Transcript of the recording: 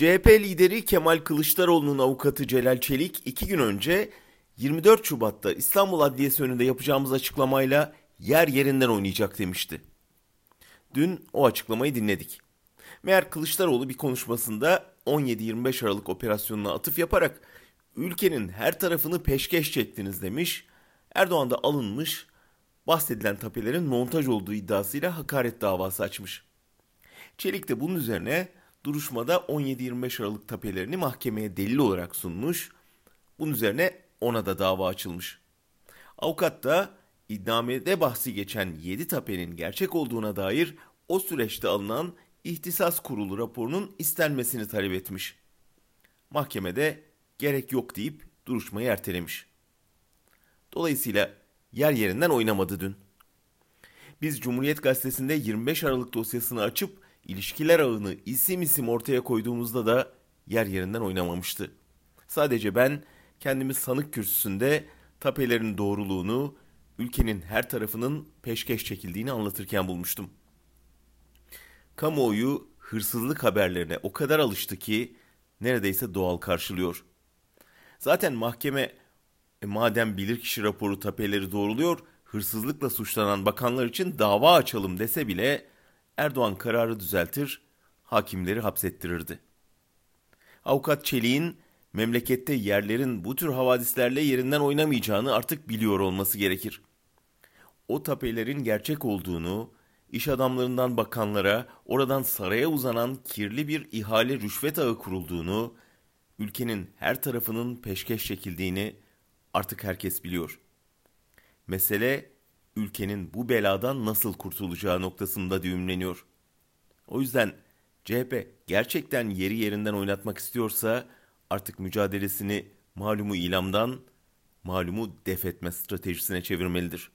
CHP lideri Kemal Kılıçdaroğlu'nun avukatı Celal Çelik iki gün önce 24 Şubat'ta İstanbul Adliyesi önünde yapacağımız açıklamayla yer yerinden oynayacak demişti. Dün o açıklamayı dinledik. Meğer Kılıçdaroğlu bir konuşmasında 17-25 Aralık operasyonuna atıf yaparak ülkenin her tarafını peşkeş çektiniz demiş. Erdoğan da alınmış, bahsedilen tapelerin montaj olduğu iddiasıyla hakaret davası açmış. Çelik de bunun üzerine duruşmada 17-25 Aralık tapelerini mahkemeye delil olarak sunmuş. Bunun üzerine ona da dava açılmış. Avukat da iddiamede bahsi geçen 7 tapenin gerçek olduğuna dair o süreçte alınan ihtisas kurulu raporunun istenmesini talep etmiş. Mahkemede gerek yok deyip duruşmayı ertelemiş. Dolayısıyla yer yerinden oynamadı dün. Biz Cumhuriyet Gazetesi'nde 25 Aralık dosyasını açıp ilişkiler ağını isim isim ortaya koyduğumuzda da yer yerinden oynamamıştı. Sadece ben kendimi sanık kürsüsünde tapelerin doğruluğunu, ülkenin her tarafının peşkeş çekildiğini anlatırken bulmuştum. Kamuoyu hırsızlık haberlerine o kadar alıştı ki neredeyse doğal karşılıyor. Zaten mahkeme e, madem bilirkişi raporu tapeleri doğruluyor, hırsızlıkla suçlanan bakanlar için dava açalım dese bile Erdoğan kararı düzeltir, hakimleri hapsettirirdi. Avukat Çelik'in memlekette yerlerin bu tür havadislerle yerinden oynamayacağını artık biliyor olması gerekir. O tapelerin gerçek olduğunu, iş adamlarından bakanlara, oradan saraya uzanan kirli bir ihale rüşvet ağı kurulduğunu, ülkenin her tarafının peşkeş çekildiğini artık herkes biliyor. Mesele ülkenin bu beladan nasıl kurtulacağı noktasında düğümleniyor. O yüzden CHP gerçekten yeri yerinden oynatmak istiyorsa artık mücadelesini malumu ilamdan malumu def etme stratejisine çevirmelidir.